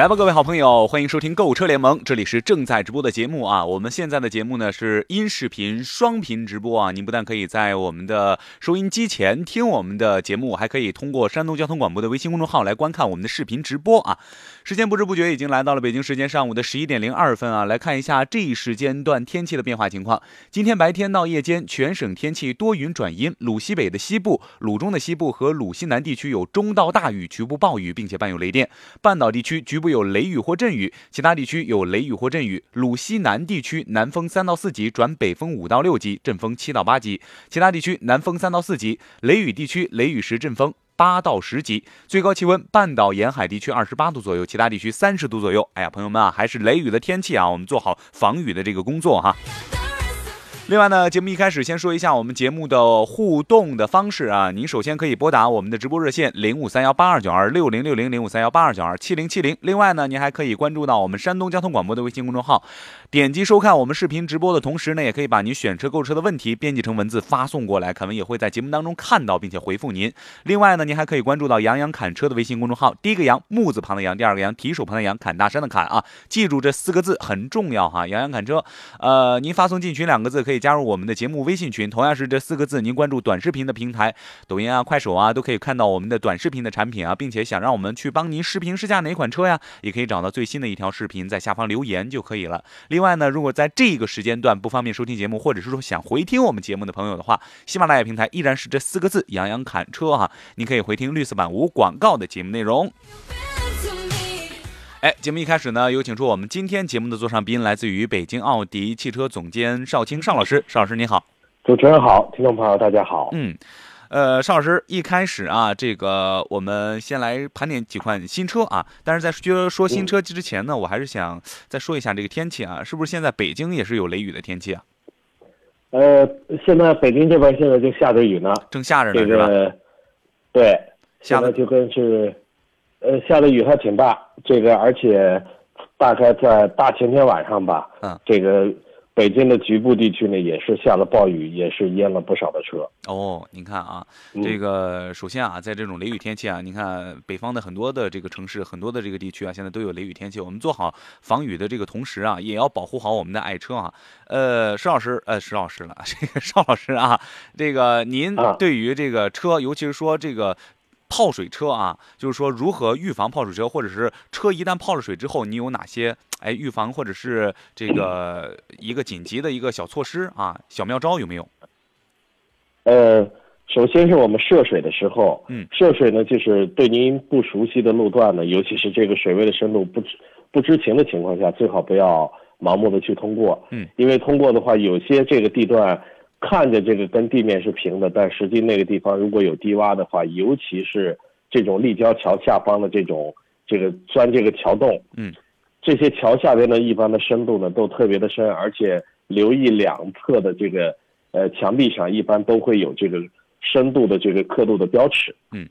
来吧，各位好朋友，欢迎收听购物车联盟，这里是正在直播的节目啊。我们现在的节目呢是音视频双频直播啊。您不但可以在我们的收音机前听我们的节目，还可以通过山东交通广播的微信公众号来观看我们的视频直播啊。时间不知不觉已经来到了北京时间上午的十一点零二分啊。来看一下这一时间段天气的变化情况。今天白天到夜间，全省天气多云转阴，鲁西北的西部、鲁中的西部和鲁西南地区有中到大雨，局部暴雨，并且伴有雷电。半岛地区局部有雷雨或阵雨，其他地区有雷雨或阵雨。鲁西南地区南风三到四级转北风五到六级，阵风七到八级；其他地区南风三到四级。雷雨地区雷雨时阵风八到十级。最高气温，半岛沿海地区二十八度左右，其他地区三十度左右。哎呀，朋友们啊，还是雷雨的天气啊，我们做好防雨的这个工作哈。另外呢，节目一开始先说一下我们节目的互动的方式啊。您首先可以拨打我们的直播热线零五三幺八二九二六零六零零五三幺八二九二七零七零。另外呢，您还可以关注到我们山东交通广播的微信公众号，点击收看我们视频直播的同时呢，也可以把您选车购车的问题编辑成文字发送过来，凯文也会在节目当中看到并且回复您。另外呢，您还可以关注到杨洋侃车的微信公众号，第一个杨木字旁的杨，第二个杨提手旁的杨，侃大山的侃啊，记住这四个字很重要哈。杨洋侃车，呃，您发送进群两个字可以加入我们的节目。微信群同样是这四个字，您关注短视频的平台，抖音啊、快手啊，都可以看到我们的短视频的产品啊，并且想让我们去帮您视频试驾哪款车呀，也可以找到最新的一条视频，在下方留言就可以了。另外呢，如果在这个时间段不方便收听节目，或者是说想回听我们节目的朋友的话，喜马拉雅平台依然是这四个字“杨洋侃车”哈，您可以回听绿色版无广告的节目内容。哎，节目一开始呢，有请出我们今天节目的座上宾，来自于北京奥迪汽车总监邵青邵老师。邵老师你好，主持人好，听众朋友大家好。嗯，呃，邵老师一开始啊，这个我们先来盘点几款新车啊。但是在说说新车之前呢，我还是想再说一下这个天气啊，是不是现在北京也是有雷雨的天气啊？呃，现在北京这边现在就下着雨呢，正下着呢，是吧？对，下的就跟是。呃，下的雨还挺大，这个而且大概在大前天晚上吧，嗯，这个北京的局部地区呢也是下了暴雨，也是淹了不少的车。哦，您看啊，这个首先啊，在这种雷雨天气啊，您看北方的很多的这个城市，很多的这个地区啊，现在都有雷雨天气。我们做好防雨的这个同时啊，也要保护好我们的爱车啊。呃，石老师，呃，石老师了，这个邵老师啊，这个您对于这个车，尤其是说这个。泡水车啊，就是说如何预防泡水车，或者是车一旦泡了水之后，你有哪些哎预防或者是这个一个紧急的一个小措施啊，小妙招有没有？呃，首先是我们涉水的时候，嗯，涉水呢，就是对您不熟悉的路段呢，尤其是这个水位的深度不知不知情的情况下，最好不要盲目的去通过，嗯，因为通过的话，有些这个地段。看着这个跟地面是平的，但实际那个地方如果有低洼的话，尤其是这种立交桥下方的这种这个钻这个桥洞，嗯，这些桥下边的一般的深度呢都特别的深，而且留意两侧的这个呃墙壁上一般都会有这个深度的这个刻度的标尺，嗯，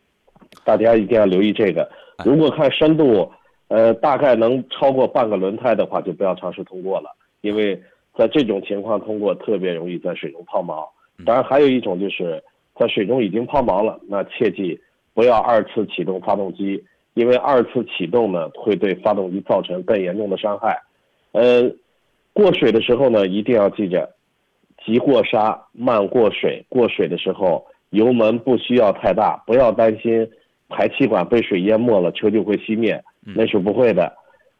大家一定要留意这个。如果看深度，呃，大概能超过半个轮胎的话，就不要尝试通过了，因为。在这种情况通过特别容易在水中抛锚，当然还有一种就是在水中已经抛锚了，那切记不要二次启动发动机，因为二次启动呢会对发动机造成更严重的伤害。呃，过水的时候呢一定要记着，急过沙，慢过水。过水的时候油门不需要太大，不要担心排气管被水淹没了车就会熄灭，那是不会的。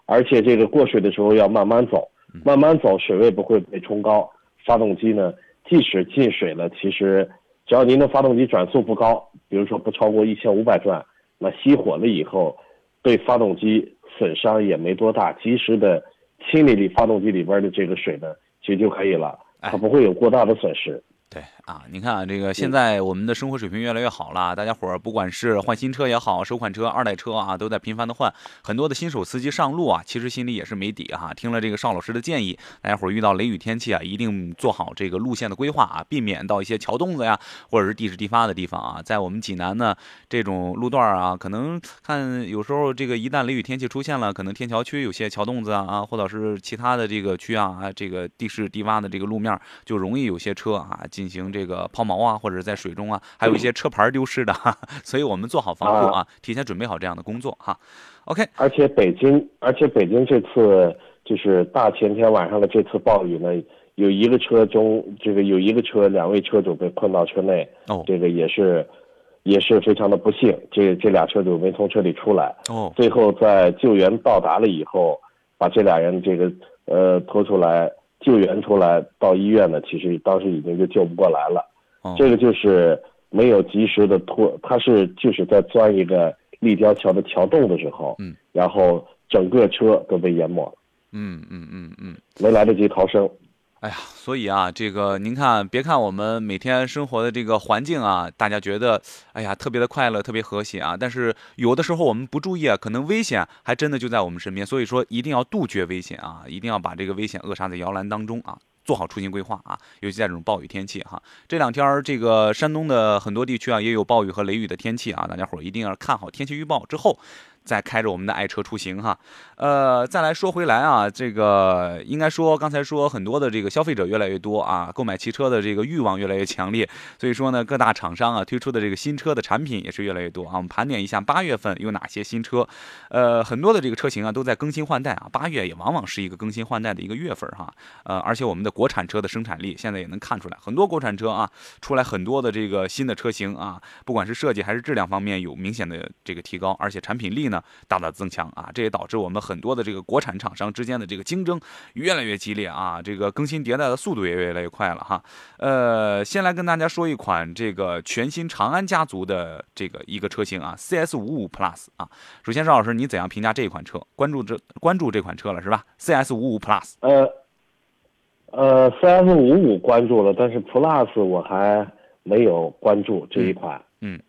而且这个过水的时候要慢慢走。慢慢走，水位不会被冲高。发动机呢，即使进水了，其实只要您的发动机转速不高，比如说不超过一千五百转，那熄火了以后，对发动机损伤也没多大。及时的清理你发动机里边的这个水呢，其实就可以了，它不会有过大的损失。对啊，你看啊，这个现在我们的生活水平越来越好了，大家伙儿不管是换新车也好，首款车、二代车啊，都在频繁的换。很多的新手司机上路啊，其实心里也是没底哈。听了这个邵老师的建议，大家伙儿遇到雷雨天气啊，一定做好这个路线的规划啊，避免到一些桥洞子呀，或者是地势低发的地方啊。在我们济南呢，这种路段啊，可能看有时候这个一旦雷雨天气出现了，可能天桥区有些桥洞子啊，或者是其他的这个区啊，啊，这个地势低洼的这个路面，就容易有些车啊进行这个。抛锚啊，或者在水中啊，还有一些车牌丢失的，所以我们做好防护啊，提前准备好这样的工作哈。OK，而且北京，而且北京这次就是大前天晚上的这次暴雨呢，有一个车中这个有一个车两位车主被困到车内，哦，这个也是也是非常的不幸，这这俩车主没从车里出来，哦，最后在救援到达了以后，把这俩人这个呃拖出来救援出来到医院呢，其实当时已经就救不过来了。这个就是没有及时的拖，他是就是在钻一个立交桥的桥洞的时候，嗯，然后整个车都被淹没了，嗯嗯嗯嗯，没来得及逃生。哎呀，所以啊，这个您看，别看我们每天生活的这个环境啊，大家觉得哎呀特别的快乐，特别和谐啊，但是有的时候我们不注意啊，可能危险还真的就在我们身边。所以说，一定要杜绝危险啊，一定要把这个危险扼杀在摇篮当中啊。做好出行规划啊，尤其在这种暴雨天气哈。这两天儿这个山东的很多地区啊，也有暴雨和雷雨的天气啊，大家伙儿一定要看好天气预报之后。在开着我们的爱车出行哈，呃，再来说回来啊，这个应该说刚才说很多的这个消费者越来越多啊，购买汽车的这个欲望越来越强烈，所以说呢，各大厂商啊推出的这个新车的产品也是越来越多啊。我们盘点一下八月份有哪些新车，呃，很多的这个车型啊都在更新换代啊，八月也往往是一个更新换代的一个月份哈，呃，而且我们的国产车的生产力现在也能看出来，很多国产车啊出来很多的这个新的车型啊，不管是设计还是质量方面有明显的这个提高，而且产品力呢。大大增强啊！这也导致我们很多的这个国产厂商之间的这个竞争越来越激烈啊！这个更新迭代的速度也越来越快了哈。呃，先来跟大家说一款这个全新长安家族的这个一个车型啊，CS 五五 Plus 啊。首先，邵老师，你怎样评价这一款车？关注这关注这款车了是吧？CS 五五 Plus。呃呃，CS 五五关注了，但是 Plus 我还没有关注这一款。嗯。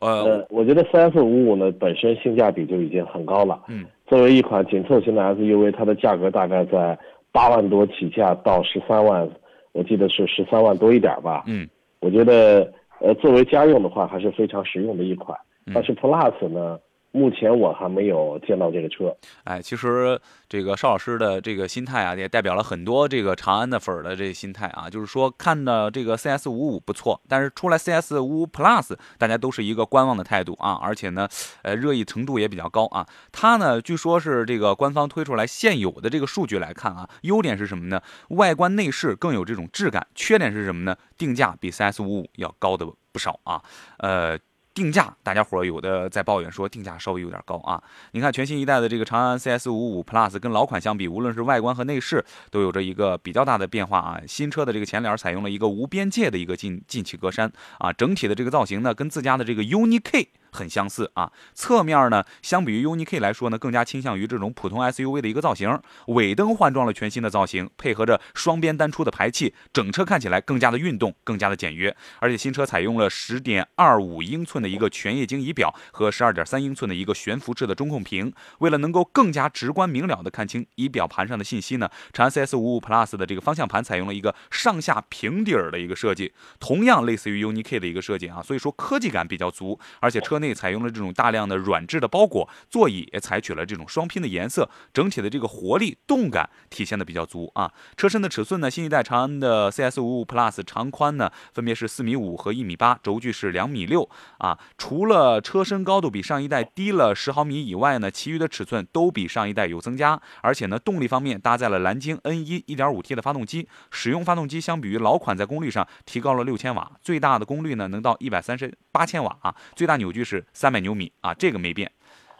呃，我觉得三四五五呢本身性价比就已经很高了。嗯，作为一款紧凑型的 SUV，它的价格大概在八万多起价到十三万，我记得是十三万多一点吧。嗯，我觉得呃作为家用的话还是非常实用的一款。但是 Plus 呢？目前我还没有见到这个车，哎，其实这个邵老师的这个心态啊，也代表了很多这个长安的粉儿的这个心态啊，就是说看的这个 CS 五五不错，但是出来 CS 五五 Plus，大家都是一个观望的态度啊，而且呢，呃，热议程度也比较高啊。它呢，据说是这个官方推出来现有的这个数据来看啊，优点是什么呢？外观内饰更有这种质感，缺点是什么呢？定价比 CS 五五要高的不少啊，呃。定价，大家伙有的在抱怨说定价稍微有点高啊。你看全新一代的这个长安 CS 五五 Plus 跟老款相比，无论是外观和内饰都有着一个比较大的变化啊。新车的这个前脸采用了一个无边界的一个进进气格栅啊，整体的这个造型呢跟自家的这个 UNI K。很相似啊，侧面呢，相比于 UNI K 来说呢，更加倾向于这种普通 SUV 的一个造型。尾灯换装了全新的造型，配合着双边单出的排气，整车看起来更加的运动，更加的简约。而且新车采用了十点二五英寸的一个全液晶仪表和十二点三英寸的一个悬浮式的中控屏。为了能够更加直观明了的看清仪表盘上的信息呢，长安 CS 五五 Plus 的这个方向盘采用了一个上下平底儿的一个设计，同样类似于 UNI K 的一个设计啊，所以说科技感比较足，而且车。内采用了这种大量的软质的包裹，座椅也采取了这种双拼的颜色，整体的这个活力动感体现的比较足啊。车身的尺寸呢，新一代长安的 CS 五五 Plus 长宽呢分别是四米五和一米八，轴距是两米六啊。除了车身高度比上一代低了十毫米以外呢，其余的尺寸都比上一代有增加。而且呢，动力方面搭载了蓝鲸 N 一一点五 T 的发动机，使用发动机相比于老款在功率上提高了六千瓦，最大的功率呢能到一百三十八千瓦啊，最大扭矩。是三百牛米啊，这个没变，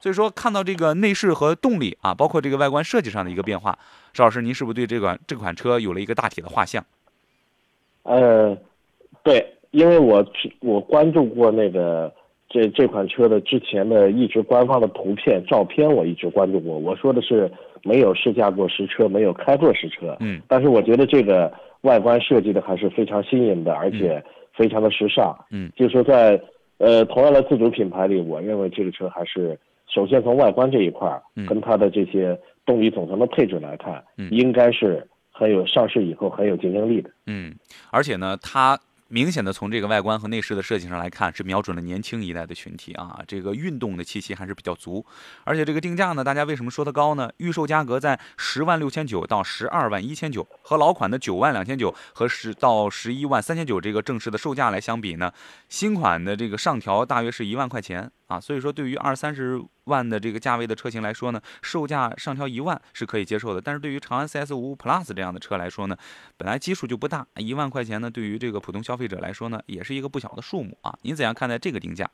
所以说看到这个内饰和动力啊，包括这个外观设计上的一个变化，邵老师，您是不是对这款这款车有了一个大体的画像？呃，对，因为我我关注过那个这这款车的之前的一直官方的图片、照片，我一直关注过。我说的是没有试驾过实车，没有开过实车。嗯，但是我觉得这个外观设计的还是非常新颖的，而且非常的时尚。嗯，就是说在呃同样的自主品牌里，我认为这个车还是首先从外观这一块儿，跟它的这些动力总成的配置来看，应该是很有上市以后很有竞争力的。嗯，而且呢，它。明显的从这个外观和内饰的设计上来看，是瞄准了年轻一代的群体啊，这个运动的气息还是比较足。而且这个定价呢，大家为什么说它高呢？预售价格在十万六千九到十二万一千九，和老款的九万两千九和十到十一万三千九这个正式的售价来相比呢，新款的这个上调大约是一万块钱。啊，所以说对于二三十万的这个价位的车型来说呢，售价上调一万是可以接受的。但是对于长安 CS 五五 Plus 这样的车来说呢，本来基数就不大，一万块钱呢，对于这个普通消费者来说呢，也是一个不小的数目啊。您怎样看待这个定价？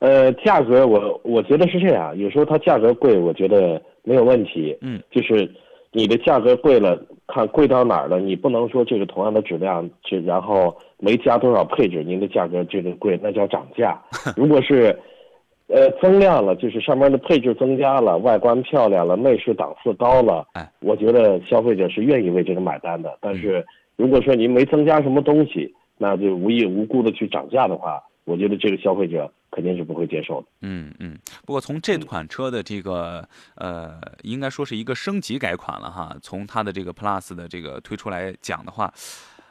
呃，价格我我觉得是这样，有时候它价格贵，我觉得没有问题。嗯，就是你的价格贵了，看贵到哪儿了，你不能说这个同样的质量，这然后。没加多少配置，您的价格这个贵，那叫涨价。如果是，呃，增量了，就是上面的配置增加了，外观漂亮了，内饰档次高了，哎，我觉得消费者是愿意为这个买单的。但是如果说您没增加什么东西，那就无缘无故的去涨价的话，我觉得这个消费者肯定是不会接受的。嗯嗯。不过从这款车的这个呃，应该说是一个升级改款了哈。从它的这个 Plus 的这个推出来讲的话。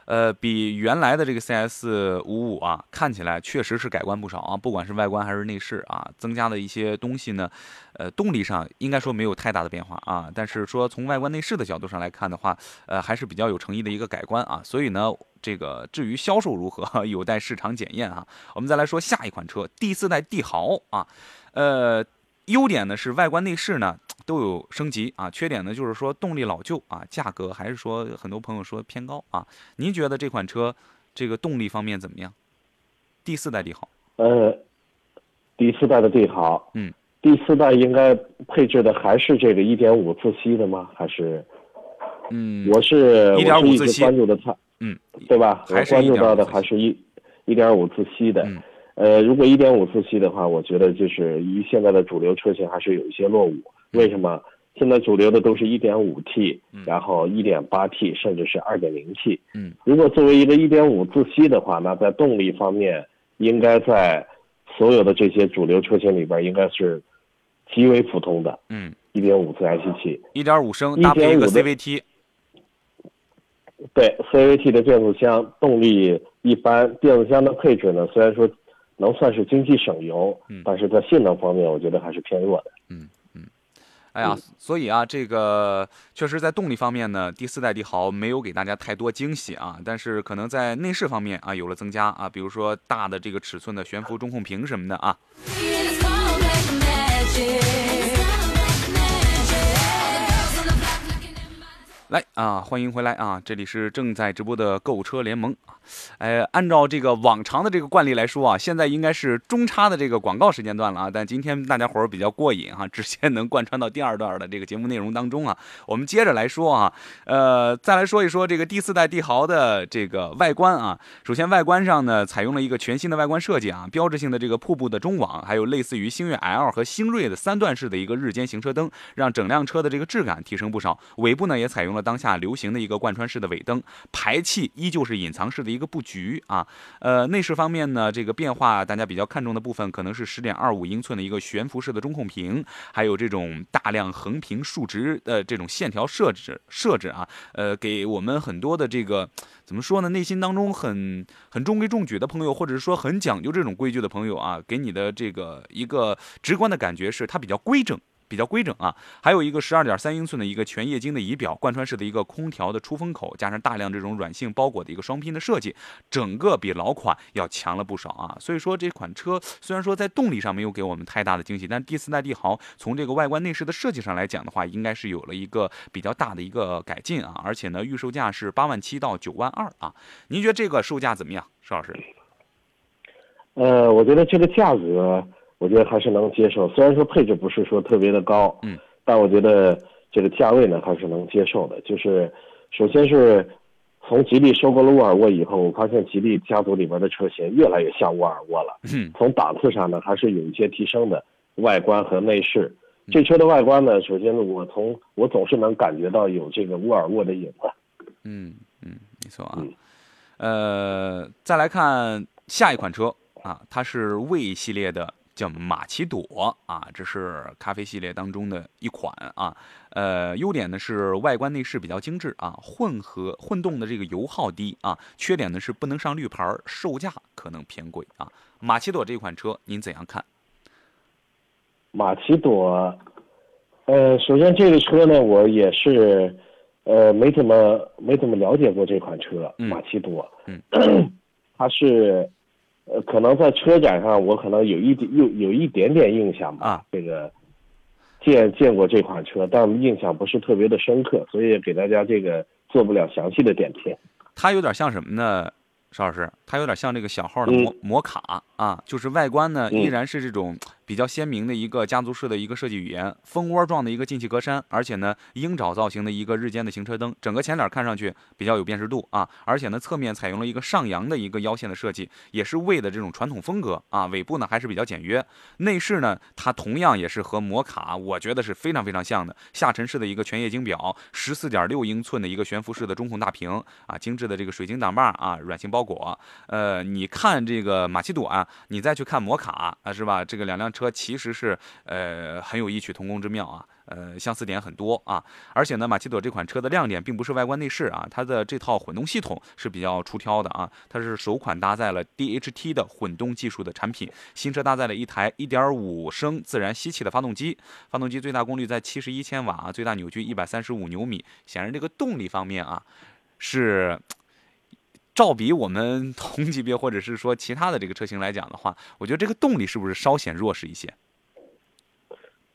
呃，比原来的这个 CS 五五啊，看起来确实是改观不少啊，不管是外观还是内饰啊，增加的一些东西呢，呃，动力上应该说没有太大的变化啊，但是说从外观内饰的角度上来看的话，呃，还是比较有诚意的一个改观啊，所以呢，这个至于销售如何，有待市场检验啊。我们再来说下一款车，第四代帝豪啊，呃。优点呢是外观内饰呢都有升级啊，缺点呢就是说动力老旧啊，价格还是说很多朋友说偏高啊。您觉得这款车这个动力方面怎么样？第四代帝豪？呃，第四代的帝豪，嗯，第四代应该配置的还是这个一点五自吸的吗？还是？嗯，我是一点五自吸关注的它，嗯，对吧？我关注到的还是一一点五自吸的。嗯。呃，如果一点五自吸的话，我觉得就是与现在的主流车型还是有一些落伍。为什么？现在主流的都是一点五 T，然后一点八 T，甚至是二点零 T。嗯，如果作为一个一点五自吸的话，那在动力方面，应该在所有的这些主流车型里边，应该是极为普通的。嗯，一点五自然吸气，一点五升搭配一个 CVT。对，CVT 的变速箱动力一般，变速箱的配置呢，虽然说。能算是经济省油，嗯但是在性能方面，我觉得还是偏弱的。嗯嗯，哎呀，所以啊，这个确实在动力方面呢，第四代帝豪没有给大家太多惊喜啊。但是可能在内饰方面啊，有了增加啊，比如说大的这个尺寸的悬浮中控屏什么的啊。来啊，欢迎回来啊！这里是正在直播的购车联盟啊。哎，按照这个往常的这个惯例来说啊，现在应该是中插的这个广告时间段了啊。但今天大家伙儿比较过瘾哈，直接能贯穿到第二段的这个节目内容当中啊。我们接着来说啊，呃，再来说一说这个第四代帝豪的这个外观啊。首先，外观上呢，采用了一个全新的外观设计啊，标志性的这个瀑布的中网，还有类似于星越 L 和星锐的三段式的一个日间行车灯，让整辆车的这个质感提升不少。尾部呢，也采用了。当下流行的一个贯穿式的尾灯，排气依旧是隐藏式的一个布局啊。呃，内饰方面呢，这个变化大家比较看重的部分，可能是十点二五英寸的一个悬浮式的中控屏，还有这种大量横平竖直的这种线条设置设置啊。呃，给我们很多的这个怎么说呢？内心当中很很中规中矩的朋友，或者是说很讲究这种规矩的朋友啊，给你的这个一个直观的感觉是它比较规整。比较规整啊，还有一个十二点三英寸的一个全液晶的仪表，贯穿式的一个空调的出风口，加上大量这种软性包裹的一个双拼的设计，整个比老款要强了不少啊。所以说这款车虽然说在动力上没有给我们太大的惊喜，但第四代帝豪从这个外观内饰的设计上来讲的话，应该是有了一个比较大的一个改进啊。而且呢，预售价是八万七到九万二啊。您觉得这个售价怎么样，石老师？呃，我觉得这个价格。我觉得还是能接受，虽然说配置不是说特别的高，嗯，但我觉得这个价位呢还是能接受的。就是首先是从吉利收购了沃尔沃以后，我发现吉利家族里面的车型越来越像沃尔沃了。嗯从档次上呢，还是有一些提升的，外观和内饰。这车的外观呢，首先呢，我从我总是能感觉到有这个沃尔沃的影子。嗯嗯，没错啊。嗯呃，再来看下一款车啊，它是魏系列的，叫马奇朵啊，这是咖啡系列当中的一款啊。呃，优点呢是外观内饰比较精致啊，混合混动的这个油耗低啊，缺点呢是不能上绿牌，售价可能偏贵啊。马奇朵这款车您怎样看？马奇朵，呃，首先这个车呢，我也是，呃，没怎么没怎么了解过这款车，嗯马奇朵，嗯，它是，呃，可能在车展上我可能有一点有有一点点印象吧，啊这个见见过这款车，但印象不是特别的深刻，所以给大家这个做不了详细的点评。它有点像什么呢？邵老师，它有点像这个小号的嗯摩摩卡啊，就是外观呢嗯依然是这种比较鲜明的一个家族式的一个设计语言，蜂窝状的一个进气格栅，而且呢鹰爪造型的一个日间的行车灯，整个前脸看上去比较有辨识度啊，而且呢侧面采用了一个上扬的一个腰线的设计，也是魏的这种传统风格啊，尾部呢还是比较简约，内饰呢它同样也是和摩卡我觉得是非常非常像的，下沉式的一个全液晶表，十四点六英寸的一个悬浮式的中控大屏啊，精致的这个水晶挡把啊，软性包裹。呃，你看这个马奇朵啊，你再去看摩卡啊，是吧？这个两辆车其实是呃很有异曲同工之妙啊。呃，相似点很多啊，而且呢，马奇朵这款车的亮点并不是外观内饰啊，它的这套混动系统是比较出挑的啊，它是首款搭载了 DHT 的混动技术的产品，新车搭载了一台1.5升自然吸气的发动机，发动机最大功率在71千瓦，最大扭矩135牛米，显然这个动力方面啊是。照比我们同级别或者是说其他的这个车型来讲的话，我觉得这个动力是不是稍显弱势一些？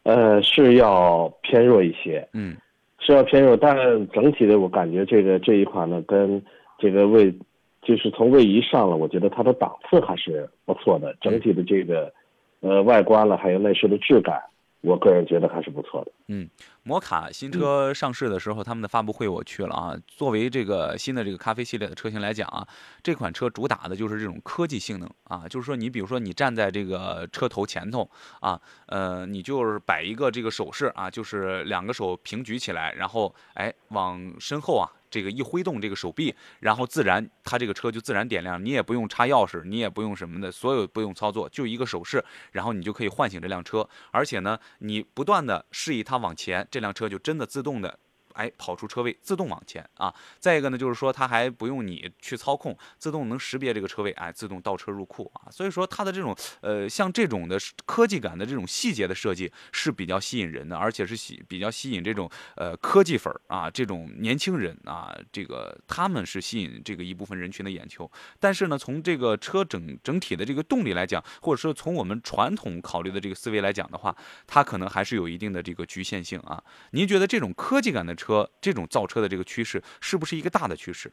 呃，是要偏弱一些，嗯。是要偏弱，但整体的我感觉这个这一款呢，跟这个位，就是从位移上了，我觉得它的档次还是不错的，整体的这个，呃，外观了，还有内饰的质感，我个人觉得还是不错的。嗯，摩卡新车上市的时候，他们的发布会我去了啊。作为这个新的这个咖啡系列的车型来讲啊，这款车主打的就是这种科技性能啊，就是说你比如说你站在这个车头前头啊，呃，你就是摆一个这个手势啊，就是两个手平举起来，然后哎往身后啊。这个一挥动这个手臂，然后自然它这个车就自然点亮，你也不用插钥匙，你也不用什么的，所有不用操作，就一个手势，然后你就可以唤醒这辆车。而且呢，你不断的示意它往前，这辆车就真的自动的。哎，跑出车位，自动往前啊！再一个呢，就是说它还不用你去操控，自动能识别这个车位，哎，自动倒车入库啊！所以说它的这种呃，像这种的科技感的这种细节的设计是比较吸引人的，而且是吸比较吸引这种呃科技粉啊，这种年轻人啊，这个他们是吸引这个一部分人群的眼球。但是呢，从这个车整整体的这个动力来讲，或者说从我们传统考虑的这个思维来讲的话，它可能还是有一定的这个局限性啊。您觉得这种科技感的车，这种造车的这个趋势，是不是一个大的趋势？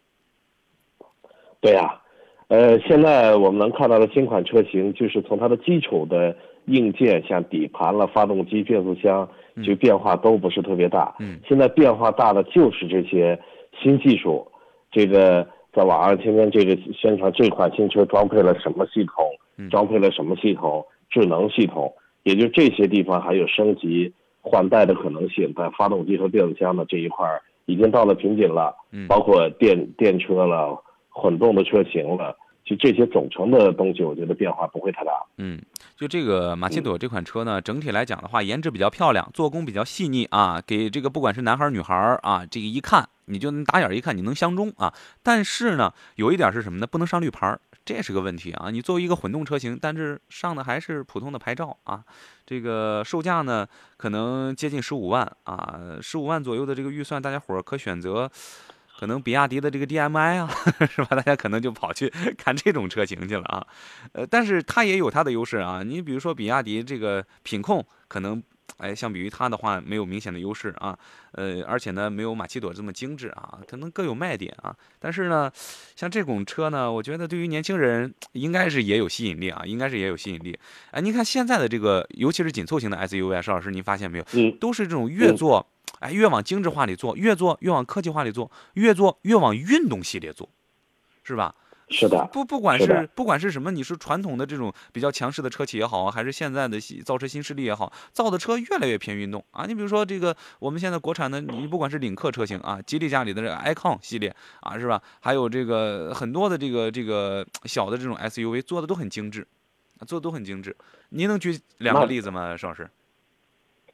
对呀、呃，现在我们能看到的新款车型，就是从它的基础的硬件，像底盘了、发动机、变速箱，就变化都不是特别大。嗯现在变化大的就是这些新技术。这个在网上天天这个宣传这款新车装配了什么系统，嗯装配了什么系统，智能系统，也就这些地方还有升级换代的可能性，在发动机和变速箱的这一块儿已经到了瓶颈了。嗯包括电电车了、混动的车型了，就这些总成的东西，我觉得变化不会太大。嗯，就这个马奇朵这款车呢，整体来讲的话，颜值比较漂亮，做工比较细腻啊，给这个不管是男孩儿女孩儿啊，这个一看你就能打眼儿一看你能相中啊。但是呢，有一点是什么呢？不能上绿牌儿，这是个问题啊。你作为一个混动车型，但是上的还是普通的牌照啊。这个售价呢，可能接近十五万啊，十五万左右的这个预算，大家伙儿可选择。可能比亚迪的这个 DMI 啊，是吧？大家可能就跑去 看这种车型去了啊。呃，但是它也有它的优势啊。你比如说比亚迪这个品控，可能哎，相比于它的话没有明显的优势啊。呃，而且呢，没有马奇朵这么精致啊，可能各有卖点啊。但是呢，像这种车呢，我觉得对于年轻人应该是也有吸引力啊，应该是也有吸引力。哎，您看现在的这个，尤其是紧凑型的 SUV 啊，邵老师您发现没有？嗯，都是这种越做哎，越往精致化里做，越做越往科技化里做，越做越往运动系列做，是吧？是的，不不管是是不管是什么，你是传统的这种比较强势的车企也好啊，还是现在的新造车新势力也好，造的车越来越偏运动啊。你比如说这个我们现在国产的，你不管是领克车型啊，吉利家里的这个 icon 系列啊，是吧？还有这个很多的这个这个小的这种 SUV 做的都很精致，啊做的都很精致。您能举两个例子吗，邵老师？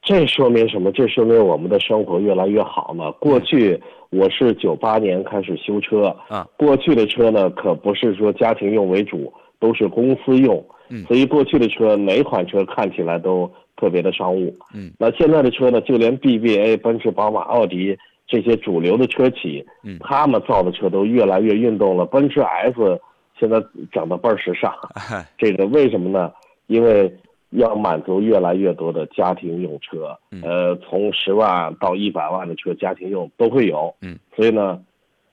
这说明什么？这说明我们的生活越来越好了。过去我是九八年开始修车，啊，过去的车呢可不是说家庭用为主，都是公司用，嗯所以过去的车哪款车看起来都特别的商务。嗯，那现在的车呢，就连 BBA、奔驰、宝马、奥迪这些主流的车企，嗯他们造的车都越来越运动了。奔驰 S 现在整的倍儿时尚，哎，这个为什么呢？因为要满足越来越多的家庭用车，嗯。呃，从十万到一百万的车家庭用都会有，嗯，所以呢，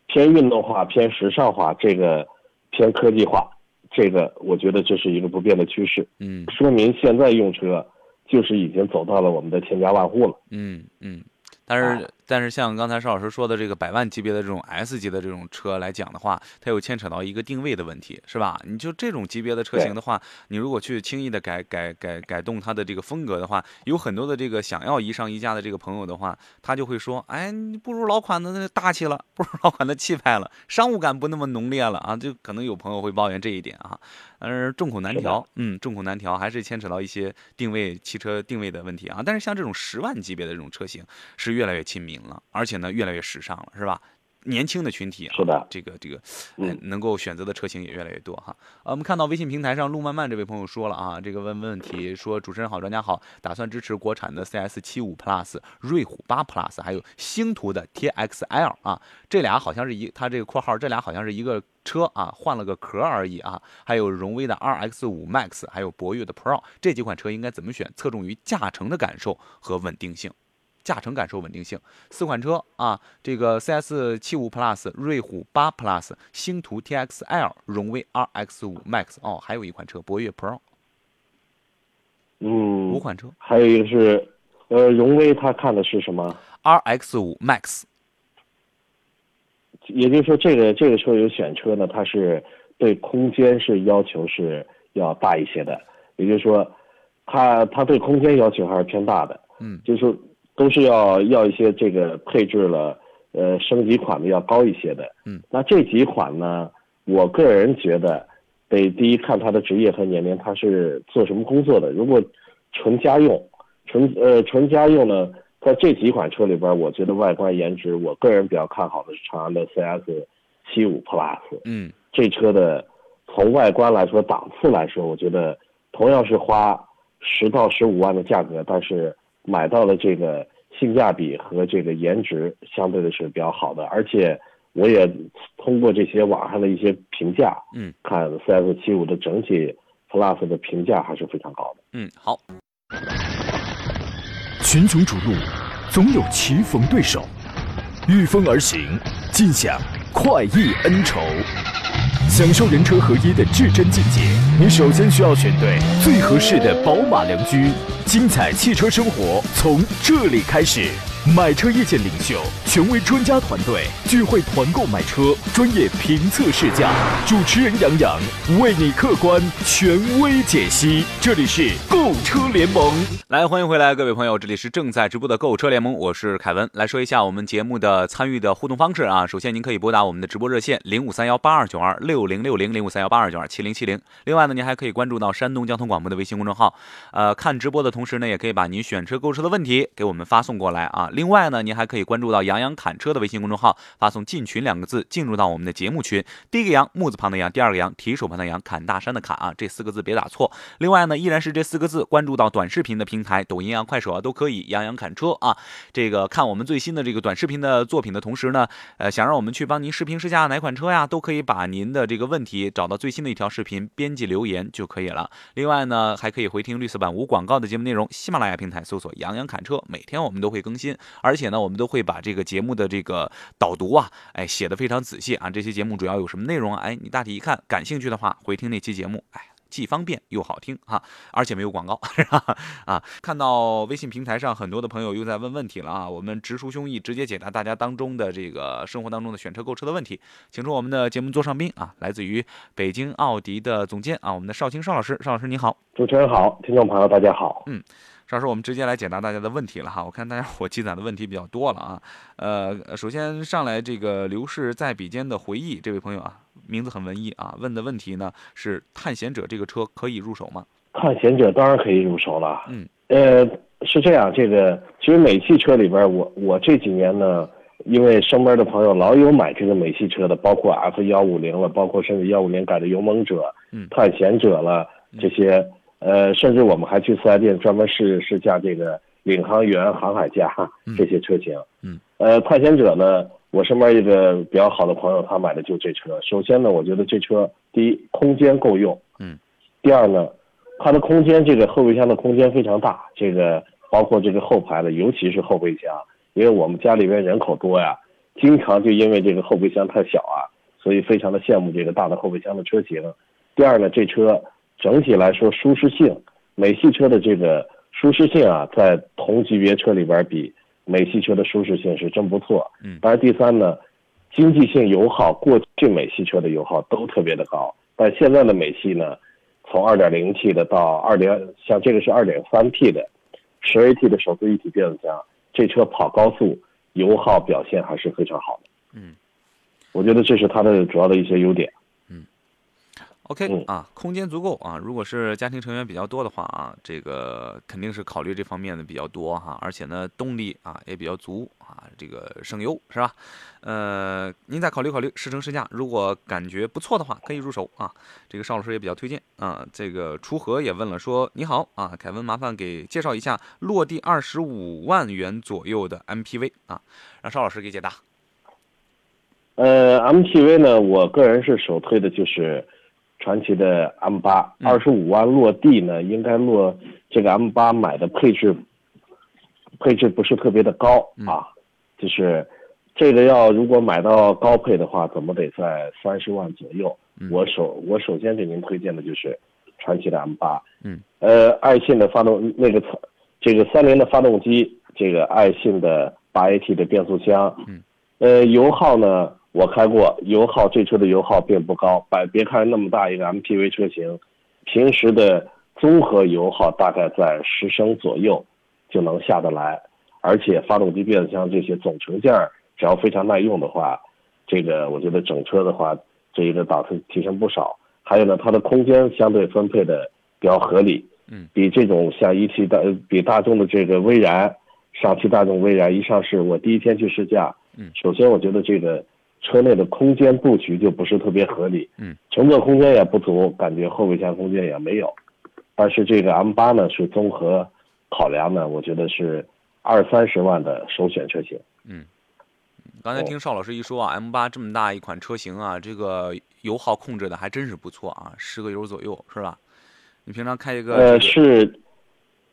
偏运动化、偏时尚化，这个偏科技化，这个我觉得这是一个不变的趋势，嗯。说明现在用车就是已经走到了我们的千家万户了。嗯嗯。但是，但是像刚才邵老师说的这个百万级别的这种 S 级的这种车来讲的话，它又牵扯到一个定位的问题，是吧？你就这种级别的车型的话，你如果去轻易的改改改改动它的这个风格的话，有很多的这个想要一上一下的这个朋友的话，他就会说，哎，你不如老款的那大气了，不如老款的气派了，商务感不那么浓烈了啊，就可能有朋友会抱怨这一点啊。但是众口难调，嗯，众口难调，还是牵扯到一些定位汽车定位的问题啊。但是像这种十万级别的这种车型是越来越亲民了，而且呢越来越时尚了，是吧？年轻的群体啊，是的这个这个，嗯哎，能够选择的车型也越来越多哈。呃，我们看到微信平台上陆漫漫这位朋友说了啊，这个问问题说主持人好，专家好，打算支持国产的 CS 七五 Plus、瑞虎八 Plus，还有星途的 TXL 啊，这俩好像是一，它这个括号这俩好像是一个车啊，换了个壳而已啊。还有荣威的 RX 五 Max，还有博越的 Pro，这几款车应该怎么选？侧重于驾乘的感受和稳定性。驾乘感受、稳定性，四款车啊，这个 CS 七五 Plus、瑞虎八 Plus、星途 TXL、荣威 RX 五 Max，哦，还有一款车博越 Pro，嗯五，款车。还有一个是，呃，荣威他看的是什么？RX 五 Max，也就是说，这个这个车有选车呢，它是对空间是要求是要大一些的，也就是说，它它对空间要求还是偏大的，嗯。就是说都是要要一些这个配置了，呃，升级款的要高一些的，嗯，那这几款呢，我个人觉得得第一看他的职业和年龄，他是做什么工作的，如果纯家用，纯呃纯家用呢。在这几款车里边，我觉得外观颜值，我个人比较看好的是长安的 CS 七五 Plus。嗯这车的从外观来说，档次来说，我觉得同样是花十到十五万的价格，但是买到了这个性价比和这个颜值相对的是比较好的，而且我也通过这些网上的一些评价，嗯看 CS 七五的整体 Plus 的评价还是非常高的。嗯，好，群雄逐鹿，总有棋逢对手，御风而行，尽享快意恩仇。享受人车合一的至臻境界，你首先需要选对最合适的宝马良驹。精彩汽车生活从这里开始。买车意见领袖，权威专家团队聚会团购买车，专业评测试驾，主持人杨洋为你客观权威解析。这里是购车联盟。来，欢迎回来，各位朋友，这里是正在直播的购车联盟，我是凯文。来说一下我们节目的参与的互动方式啊。首先，您可以拨打我们的直播热线零五三幺八二九二六零六零零五三幺八二九二七零七零。另外呢，您还可以关注到山东交通广播的微信公众号，呃，看直播的同时呢，也可以把您选车购车的问题给我们发送过来啊。另外呢，您还可以关注到杨洋侃车的微信公众号，发送“进群”两个字，进入到我们的节目群。第一个杨木字旁的杨，第二个杨提手旁的杨，侃大山的侃啊，这四个字别打错。另外呢，依然是这四个字，关注到短视频的平台，抖音啊、快手啊都可以。杨洋侃车啊，这个看我们最新的这个短视频的作品的同时呢，呃，想让我们去帮您视频试驾哪款车呀，都可以把您的这个问题找到最新的一条视频，编辑留言就可以了。另外呢，还可以回听绿色版无广告的节目内容，喜马拉雅平台搜索“杨洋侃车”，每天我们都会更新，而且呢，我们都会把这个节目的这个导读啊，哎，写的非常仔细啊。这期节目主要有什么内容啊？哎，你大体一看，感兴趣的话，回听那期节目，哎。既方便又好听哈，而且没有广告是吧？啊，看到微信平台上很多的朋友又在问问题了啊，我们直抒胸臆，直接解答大家当中的这个生活当中的选车购车的问题，请出我们的节目座上宾啊，来自于北京奥迪的总监啊，我们的邵青邵老师，邵老师您好，主持人好，听众朋友大家好，嗯。邵老师，我们直接来解答大家的问题了哈。我看大家 伙积攒的问题比较多了啊。呃，首先上来这个刘氏在笔尖的回忆，这位朋友啊，名字很文艺啊，问的问题呢是探险者这个车可以入手吗？探险者当然可以入手了。嗯，呃，是这样，这个其实美系车里边，我我这几年呢，因为身边的朋友老有买这个美系车的，包括 F 幺五零了，包括甚至幺五零改的勇猛者、嗯，探险者了这些。呃，甚至我们还去四 S 店专门试试驾这个领航员、航海家这些车型。嗯，呃，探险者呢，我身边一个比较好的朋友，他买的就这车。首先呢，我觉得这车第一空间够用。嗯。第二呢，它的空间这个后备箱的空间非常大，这个包括这个后排的，尤其是后备箱，因为我们家里边人口多呀，经常就因为这个后备箱太小啊，所以非常的羡慕这个大的后备箱的车型。第二呢，这车。整体来说，舒适性，美系车的这个舒适性啊，在同级别车里边比美系车的舒适性是真不错。嗯，当然第三呢，经济性、油耗，过去美系车的油耗都特别的高，但现在的美系呢，从 2.0T 的到2点，像这个是 2.3T 的，10AT 的手自一体变速箱，这车跑高速，油耗表现还是非常好的。嗯，我觉得这是它的主要的一些优点。OK 啊，空间足够啊。如果是家庭成员比较多的话啊，这个肯定是考虑这方面的比较多哈。而且呢，动力啊也比较足啊，这个省油是吧？呃，您再考虑考虑试乘试驾，如果感觉不错的话，可以入手啊。这个邵老师也比较推荐啊。这个楚河也问了说：“你好啊，凯文，麻烦给介绍一下落地二十五万元左右的 MPV 啊，让邵老师给解答。”呃，MPV 呢，我个人是首推的就是。传奇的 M 八二十五万落地呢，应该落这个 M 八买的配置，配置不是特别的高啊，就是这个要如果买到高配的话，怎么得在三十万左右。我首我首先给您推荐的就是传奇的 M 八，嗯，呃，爱信的发动那个这个三菱的发动机，这个爱信的八 AT 的变速箱，嗯，呃，油耗呢？我开过油耗，这车的油耗并不高。百别看那么大一个 MPV 车型，平时的综合油耗大概在十升左右就能下得来。而且发动机、变速箱这些总成件只要非常耐用的话，这个我觉得整车的话，这一个档次提升不少。还有呢，它的空间相对分配的比较合理，嗯，比这种像一汽大比大众的这个威然，上汽大众威然一上市，我第一天去试驾，嗯，首先我觉得这个。车内的空间布局就不是特别合理，嗯，乘坐空间也不足，感觉后备箱空间也没有。但是这个 M 八呢，是综合考量呢，我觉得是二三十万的首选车型。嗯，刚才听邵老师一说啊，M 八这么大一款车型啊，这个油耗控制的还真是不错啊，十个油左右是吧？你平常开一个？呃，是，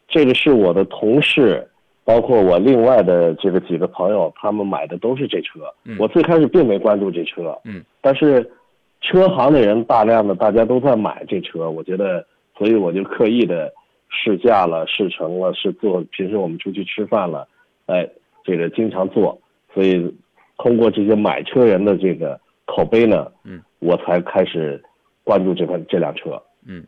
这个是我的同事。包括我另外的这个几个朋友，他们买的都是这车。我最开始并没关注这车，嗯，但是车行的人大量的大家都在买这车，我觉得，所以我就刻意的试驾了、试乘了、试坐。平时我们出去吃饭了，哎，这个经常坐，所以通过这些买车人的这个口碑呢，嗯，我才开始关注这款这辆车，嗯。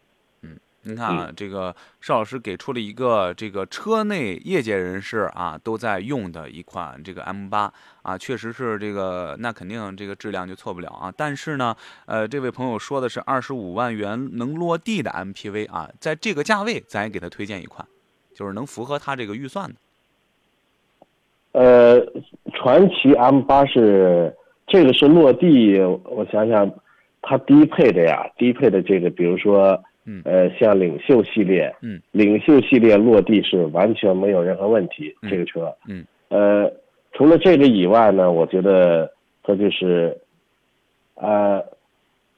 您看啊，这个邵老师给出了一个这个车内业界人士啊都在用的一款这个 M 八啊，确实是这个那肯定这个质量就错不了啊。但是呢，呃，这位朋友说的是二十五万元能落地的 MPV 啊，在这个价位，咱也给他推荐一款，就是能符合他这个预算的。呃，传奇 M 八是这个是落地，我想想，它低配的呀，低配的这个，比如说。嗯，呃，像领袖系列，嗯，领袖系列落地是完全没有任何问题。这个车，嗯，呃，除了这个以外呢，我觉得它就是，呃，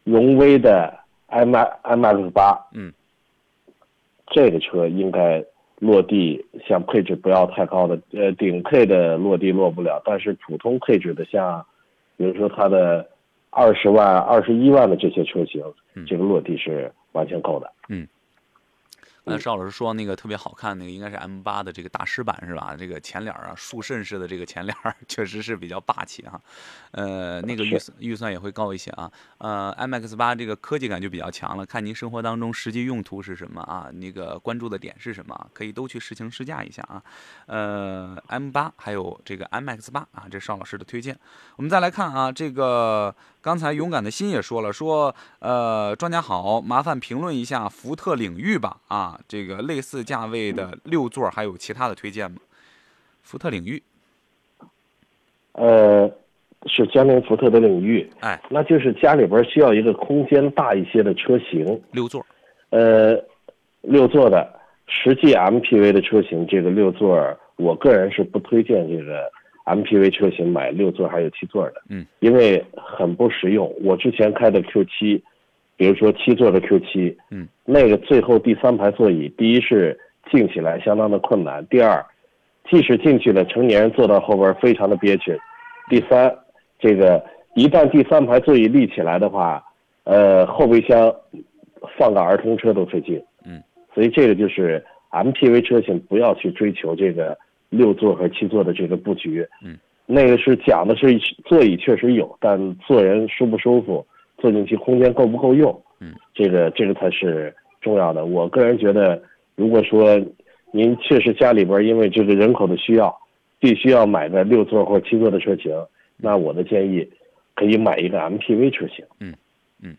荣威的 M M X 八，嗯，这个车应该落地，像配置不要太高的，呃，顶配的落地落不了，但是普通配置的，像，比如说它的二十万、二十一万的这些车型，这个落地是。完全够的。嗯。那邵老师说那个特别好看，那个应该是 M 八的这个大师版是吧？这个前脸啊，树肾式的这个前脸 确实是比较霸气啊。呃，那个预算预算也会高一些啊。呃，MX 八这个科技感就比较强了，看您生活当中实际用途是什么啊？那个关注的点是什么？可以都去试乘试驾一下啊。呃，M 八还有这个 MX 八啊，这邵老师的推荐。我们再来看啊，这个刚才勇敢的心也说了，说呃，专家好，麻烦评论一下福特领域吧啊。这个类似价位的六座还有其他的推荐吗？福特领域，呃，是江铃福特的领域，哎，那就是家里边需要一个空间大一些的车型，六座，呃，六座的实际 MPV 的车型，这个六座，我个人是不推荐这个 MPV 车型买六座还有七座的，嗯，因为很不实用。我之前开的 Q 七。比如说七座的 Q 七，嗯，那个最后第三排座椅，第一是静起来相当的困难，第二，即使进去了，成年人坐到后边非常的憋屈，第三，这个一旦第三排座椅立起来的话，呃，后备箱放个儿童车都费劲，嗯，所以这个就是 MPV 车型不要去追求这个六座和七座的这个布局，嗯，那个是讲的是座椅确实有，但坐人舒不舒服。坐进去空间够不够用？嗯，这个这个才是重要的。我个人觉得，如果说您确实家里边因为这个人口的需要，必须要买个六座或七座的车型，那我的建议可以买一个 MPV 车型。嗯嗯，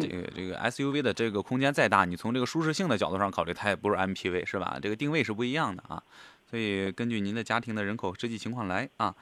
这个这个 SUV 的这个空间再大，你从这个舒适性的角度上考虑，它也不是 MPV 是吧？这个定位是不一样的啊。所以根据您的家庭的人口实际情况来啊。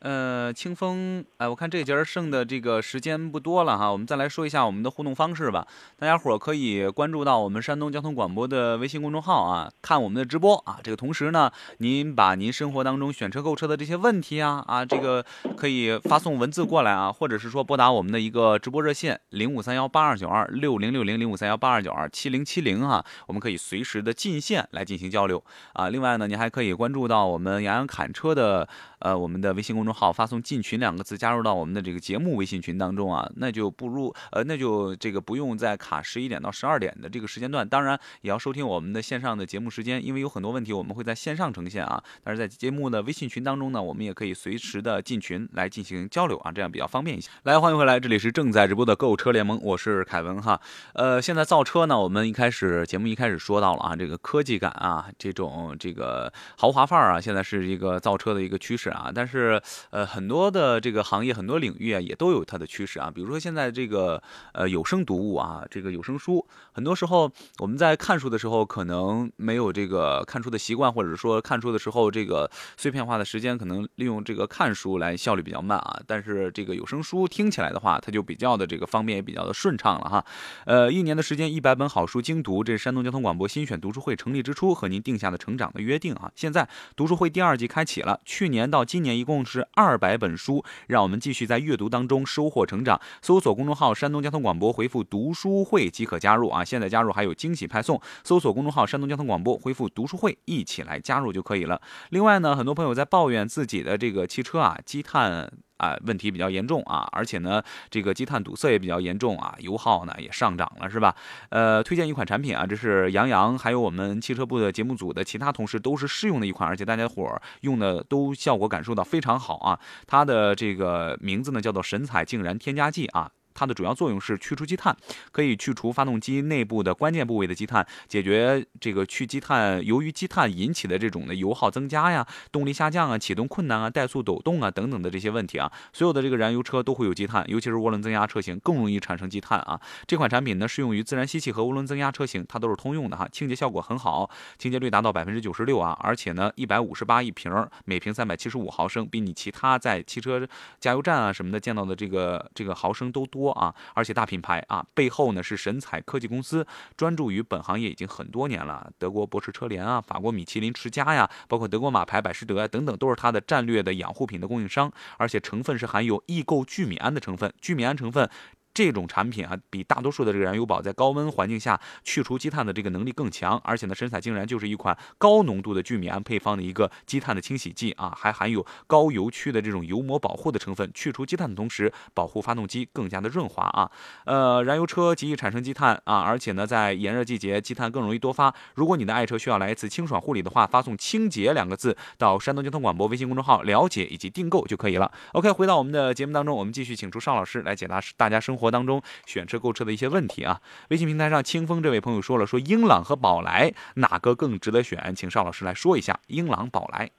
呃，清风，哎，我看这节剩的这个时间不多了哈，我们再来说一下我们的互动方式吧。大家伙儿可以关注到我们山东交通广播的微信公众号啊，看我们的直播啊。这个同时呢，您把您生活当中选车购车的这些问题啊啊，这个可以发送文字过来啊，或者是说拨打我们的一个直播热线零五三幺八二九二六零六零零五三幺八二九二七零七零哈，我们可以随时的进线来进行交流啊。另外呢，您还可以关注到我们杨洋侃车的。呃，我们的微信公众号发送“进群”两个字，加入到我们的这个节目微信群当中啊，那就不入呃，那就这个不用再卡十一点到十二点的这个时间段，当然也要收听我们的线上的节目时间，因为有很多问题我们会在线上呈现啊，但是在节目的微信群当中呢，我们也可以随时的进群来进行交流啊，这样比较方便一些。来，欢迎回来，这里是正在直播的购物车联盟，我是凯文哈。呃，现在造车呢，我们一开始节目一开始说到了啊，这个科技感啊，这种这个豪华范儿啊，现在是一个造车的一个趋势。啊，但是呃，很多的这个行业、很多领域啊，也都有它的趋势啊。比如说现在这个呃有声读物啊，这个有声书，很多时候我们在看书的时候，可能没有这个看书的习惯，或者说看书的时候这个碎片化的时间，可能利用这个看书来效率比较慢啊。但是这个有声书听起来的话，它就比较的这个方便，也比较的顺畅了哈。呃，一年的时间，一百本好书精读，这是山东交通广播新选读书会成立之初和您定下的成长的约定啊。现在读书会第二季开启了，去年到今年一共是二百本书，让我们继续在阅读当中收获成长。搜索公众号“山东交通广播”，回复“读书会”即可加入啊！现在加入还有惊喜派送。搜索公众号“山东交通广播”，回复“读书会”一起来加入就可以了。另外呢，很多朋友在抱怨自己的这个汽车啊，积碳。啊，问题比较严重啊，而且呢，这个积碳堵塞也比较严重啊，油耗呢也上涨了，是吧？呃，推荐一款产品啊，这是杨洋还有我们汽车部的节目组的其他同事都是试用的一款，而且大家伙用的都效果感受到非常好啊。它的这个名字呢叫做神采净燃添加剂啊。它的主要作用是去除积碳，可以去除发动机内部的关键部位的积碳，解决这个去积碳由于积碳引起的这种的油耗增加呀、动力下降啊、启动困难啊、怠速抖动啊等等的这些问题啊。所有的这个燃油车都会有积碳，尤其是涡轮增压车型更容易产生积碳啊。这款产品呢适用于自然吸气和涡轮增压车型，它都是通用的哈，清洁效果很好，清洁率达到百分之九十六啊，而且呢一百五十八一瓶，每瓶三百七十五毫升，比你其他在汽车加油站啊什么的见到的这个这个毫升都多。多啊，而且大品牌啊，背后呢是神采科技公司，专注于本行业已经很多年了。德国博士车联啊，法国米其林持家呀，包括德国马牌百事德啊等等，都是它的战略的养护品的供应商。而且成分是含有异构聚米胺的成分，聚米胺成分。这种产品啊，比大多数的这个燃油宝在高温环境下去除积碳的这个能力更强，而且呢，神采竟然就是一款高浓度的聚米胺配方的一个积碳的清洗剂啊，还含有高油区的这种油膜保护的成分，去除积碳的同时，保护发动机更加的润滑啊。呃，燃油车极易产生积碳啊，而且呢，在炎热季节，积碳更容易多发。如果你的爱车需要来一次清爽护理的话，发送“清洁”两个字到山东交通广播微信公众号了解以及订购就可以了。OK，回到我们的节目当中，我们继续请出邵老师来解答大家生活。当中选车购车的一些问题啊，微信平台上清风这位朋友说了，说英朗和宝来哪个更值得选？请邵老师来说一下英朗、宝来。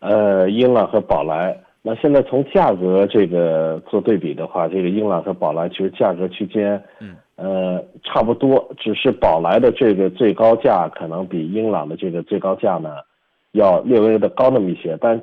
呃，英朗和宝来，那现在从价格这个做对比的话，这个英朗和宝来其实价格区间，嗯，呃，差不多，只是宝来的这个最高价可能比英朗的这个最高价呢要略微的高那么一些，但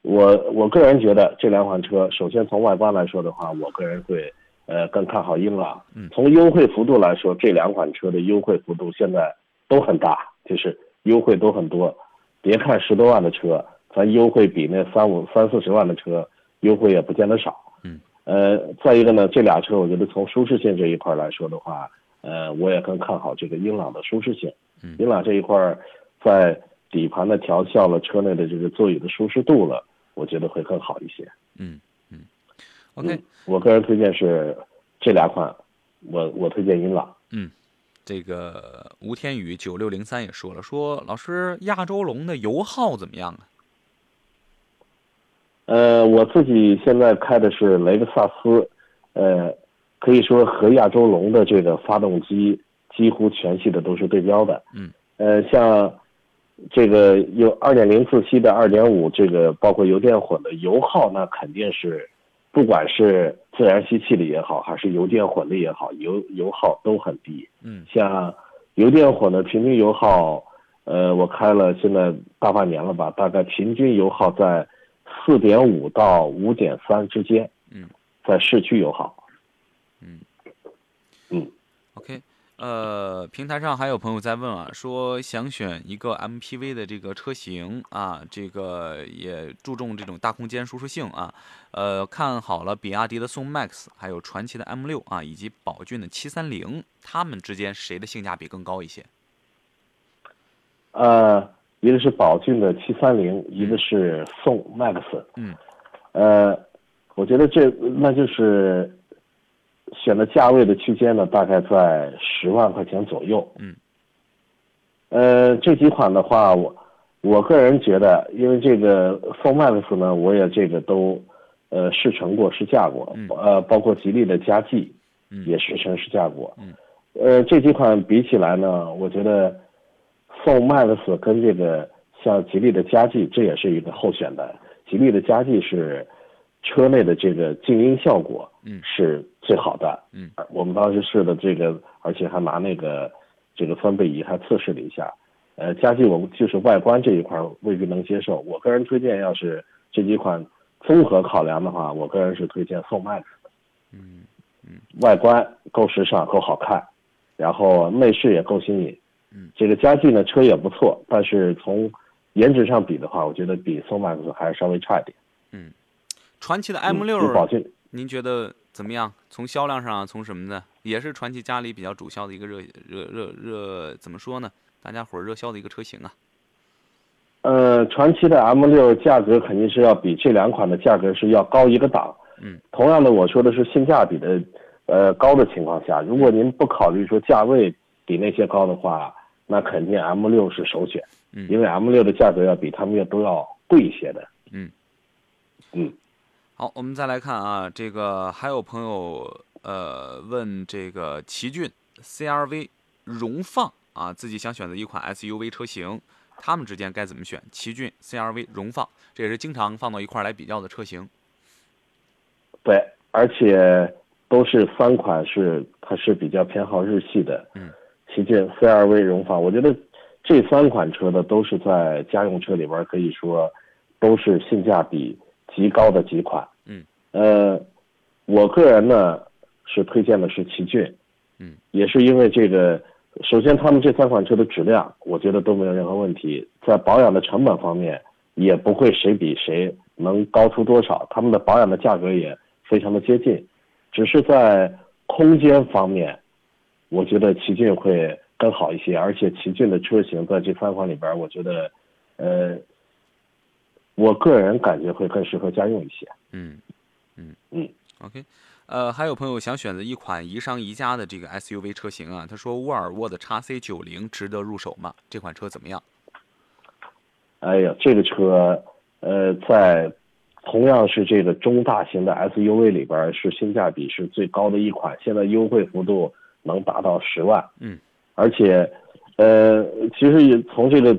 我我个人觉得这两款车，首先从外观来说的话，我个人会。呃，更看好英朗。从优惠幅度来说，这两款车的优惠幅度现在都很大，就是优惠都很多。别看十多万的车，咱优惠比那三五三四十万的车优惠也不见得少。嗯。呃，再一个呢，这俩车我觉得从舒适性这一块来说的话，呃，我也更看好这个英朗的舒适性。嗯。英朗这一块，在底盘的调校了，车内的这个座椅的舒适度了，我觉得会更好一些。嗯。OK，我个人推荐是这两款，我我推荐英朗。嗯，这个吴天宇九六零三也说了，说老师亚洲龙的油耗怎么样啊？呃，我自己现在开的是雷克萨斯，呃，可以说和亚洲龙的这个发动机几乎全系的都是对标的。嗯，呃，像这个有二点零自吸的、二点五这个包括油电混的油耗，那肯定是。不管是自然吸气的也好，还是油电混的也好，油油耗都很低。嗯，像油电混的平均油耗，呃，我开了现在大半年了吧，大概平均油耗在四点五到五点三之间。嗯，在市区油耗。嗯，嗯，OK。呃，平台上还有朋友在问啊，说想选一个 MPV 的这个车型啊，这个也注重这种大空间舒适性啊，呃，看好了比亚迪的宋 MAX，还有传祺的 M 六啊，以及宝骏的七三零，他们之间谁的性价比更高一些？呃，一个是宝骏的七三零，一个是宋 MAX。嗯，呃，我觉得这那就是。选的价位的区间呢，大概在十万块钱左右。嗯，呃，这几款的话，我我个人觉得，因为这个宋 MAX 呢，我也这个都呃试乘过、试驾过，呃，包括吉利的嘉际也试乘试驾过。嗯，呃，这几款比起来呢，我觉得宋 MAX 跟这个像吉利的嘉际，这也是一个候选的。吉利的嘉际是。车内的这个静音效果，嗯，是最好的，嗯，我们当时试的这个，而且还拿那个这个分贝仪还测试了一下，呃，家具我们就是外观这一块未必能接受。我个人推荐，要是这几款综合考量的话，我个人是推荐宋 MAX 的，嗯嗯，外观够时尚够好看，然后内饰也够新颖，嗯，这个家具呢车也不错，但是从颜值上比的话，我觉得比宋 MAX 还是稍微差一点，嗯。传奇的 M 六，您觉得怎么样？从销量上，从什么的，也是传奇家里比较主销的一个热热热热，怎么说呢？大家伙热销的一个车型啊。呃，传奇的 M 六价格肯定是要比这两款的价格是要高一个档。嗯。同样的，我说的是性价比的，呃，高的情况下，如果您不考虑说价位比那些高的话，那肯定 M 六是首选。嗯。因为 M 六的价格要比他们要都要贵一些的。嗯。嗯。好，我们再来看啊，这个还有朋友呃问这个奇骏 CRV 荣放啊，自己想选择一款 SUV 车型，他们之间该怎么选？奇骏 CRV 荣放，这也是经常放到一块来比较的车型。对，而且都是三款是它是比较偏好日系的。嗯，奇骏 CRV 荣放，我觉得这三款车呢都是在家用车里边可以说都是性价比。极高的几款，嗯，呃，我个人呢是推荐的是奇骏，嗯，也是因为这个，首先他们这三款车的质量，我觉得都没有任何问题，在保养的成本方面也不会谁比谁能高出多少，他们的保养的价格也非常的接近，只是在空间方面，我觉得奇骏会更好一些，而且奇骏的车型在这三款里边，我觉得，呃，我个人感觉会更适合家用一些。嗯嗯嗯，OK。呃，还有朋友想选择一款宜商宜家的这个 SUV 车型啊，他说沃尔沃的 x C 九零值得入手吗？这款车怎么样？哎呀，这个车，呃，在同样是这个中大型的 SUV 里边，是性价比是最高的一款，现在优惠幅度能达到十万。嗯，而且，呃，其实也从这个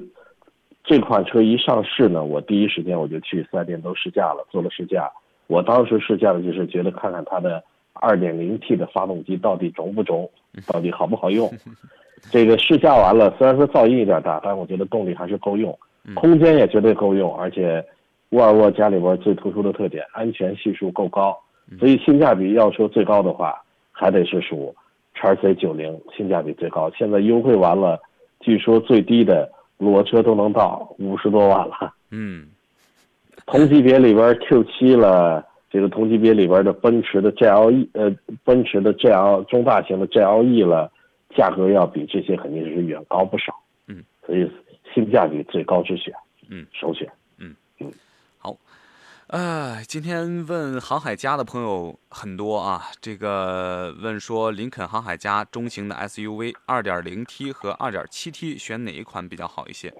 这款车一上市呢，我第一时间我就去四 S 店都试驾了，做了试驾。我当时试驾的就是觉得看看它的 2.0T 的发动机到底中不中，到底好不好用。这个试驾完了，虽然说噪音有点大，但我觉得动力还是够用，空间也绝对够用。而且沃尔沃家里边最突出的特点，安全系数够高，所以性价比要说最高的话，还得是属 x C 九零，性价比最高。现在优惠完了，据说最低的裸车都能到五十多万了。嗯。同级别里边 Q 七了，这个同级别里边的奔驰的 GLE，呃，奔驰的 GL 中大型的 GLE 了，价格要比这些肯定是远高不少。嗯，所以性价比最高之选，嗯，首选。呃，今天问航海家的朋友很多啊，这个问说林肯航海家中型的 SUV 2.0T 和 2.7T 选哪一款比较好一些？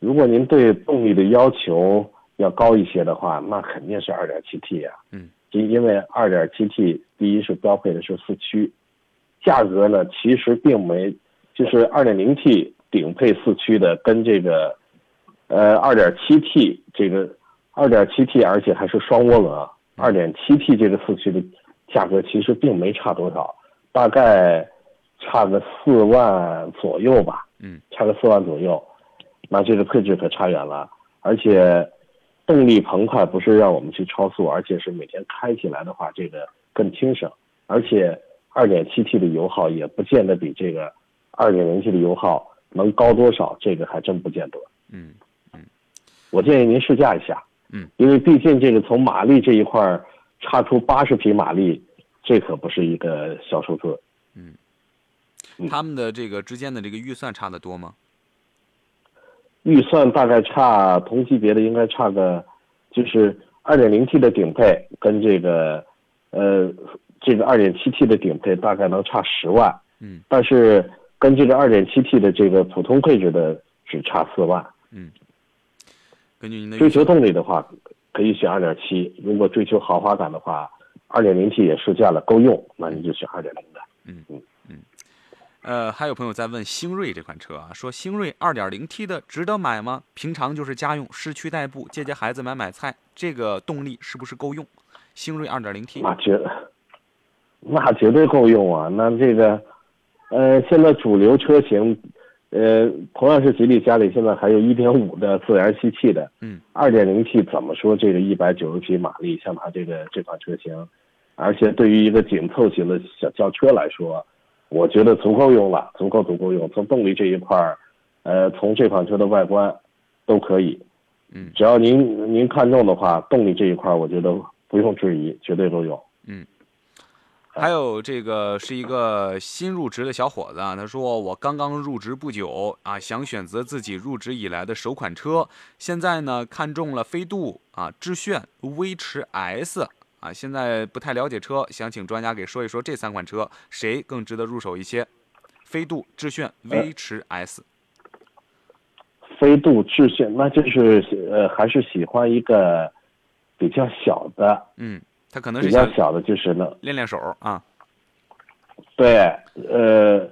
如果您对动力的要求要高一些的话，那肯定是 2.7T 呀。嗯，因因为 2.7T 第一是标配的是四驱，价格呢其实并没，就是 2.0T 顶配四驱的跟这个，呃 2.7T 这个 2.7T 而且还是双涡轮，2.7T 这个四驱的价格其实并没差多少，大概差个四万左右吧。嗯，差个四万左右。那这个配置可差远了，而且动力澎湃，不是让我们去超速，而且是每天开起来的话，这个更轻省，而且 2.7T 的油耗也不见得比这个 2.0T 的油耗能高多少，这个还真不见得。嗯嗯，我建议您试驾一下。嗯，因为毕竟这个从马力这一块差出八十匹马力，这可不是一个小数字。嗯，他们的这个之间的这个预算差的多吗？预算大概差同级别的应该差个，就是二点零 T 的顶配跟这个，呃，这个二点七 T 的顶配大概能差十万，嗯，但是跟这个二点七 T 的这个普通配置的只差四万，嗯，根据您的追求动力的话，可以选二点七；如果追求豪华感的话，二点零 T 也试驾了够用，那你就选二点零的，嗯嗯嗯。呃，还有朋友在问星瑞这款车啊，说星瑞 2.0T 的值得买吗？平常就是家用，市区代步，接接孩子，买买菜，这个动力是不是够用？星瑞 2.0T 那绝，那绝对够用啊！那这个，呃，现在主流车型，呃，同样是吉利家里现在还有一点五的自然吸气的，嗯二点零 T 怎么说这个一百九十匹马力，像它这个这款车型，而且对于一个紧凑型的小轿车来说。我觉得足够用了，足够足够用。从动力这一块儿，呃，从这款车的外观，都可以。嗯，只要您您看中的话，动力这一块儿，我觉得不用质疑，绝对够用。嗯。还有这个是一个新入职的小伙子啊，他说我刚刚入职不久啊，想选择自己入职以来的首款车，现在呢看中了飞度啊、致炫、威驰 S。啊，现在不太了解车，想请专家给说一说这三款车谁更值得入手一些？飞度、致炫、威驰 S。飞度、致炫，那就是呃，还是喜欢一个比较小的。嗯，他可能是比较小的，就是呢，练练手啊。对，呃，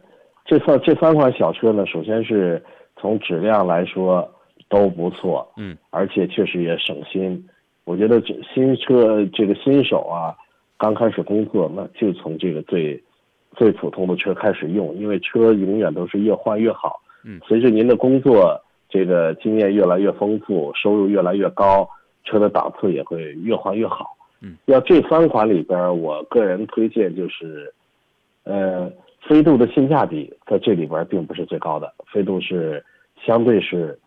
这三这三款小车呢，首先是从质量来说都不错，嗯，而且确实也省心。我觉得这新车这个新手啊，刚开始工作，那就从这个最最普通的车开始用，因为车永远都是越换越好。嗯，随着您的工作这个经验越来越丰富，收入越来越高，车的档次也会越换越好。嗯，要这三款里边，我个人推荐就是，呃，飞度的性价比在这里边并不是最高的，飞度是相对是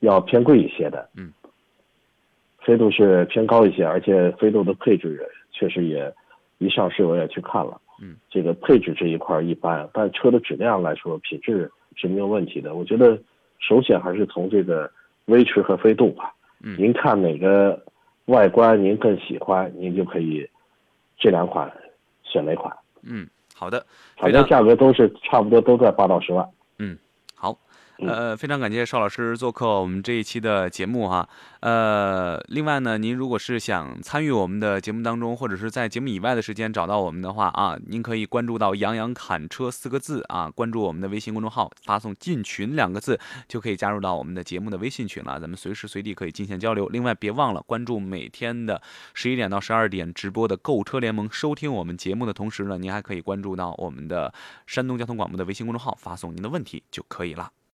要偏贵一些的。嗯。飞度是偏高一些，而且飞度的配置确实也一上市我也去看了，嗯，这个配置这一块一般，但车的质量来说，品质是没有问题的。我觉得首选还是从这个威驰和飞度吧，嗯您看哪个外观您更喜欢，您就可以这两款选哪款，嗯，好的，反正价格都是差不多都在八到十万。嗯呃，非常感谢邵老师做客我们这一期的节目哈。呃，另外呢，您如果是想参与我们的节目当中，或者是在节目以外的时间找到我们的话啊，您可以关注到“杨洋侃车”四个字啊，关注我们的微信公众号，发送“进群”两个字，就可以加入到我们的节目的微信群了。咱们随时随地可以进行交流。另外，别忘了关注每天的十一点到十二点直播的购车联盟，收听我们节目的同时呢，您还可以关注到我们的山东交通广播的微信公众号，发送您的问题就可以了。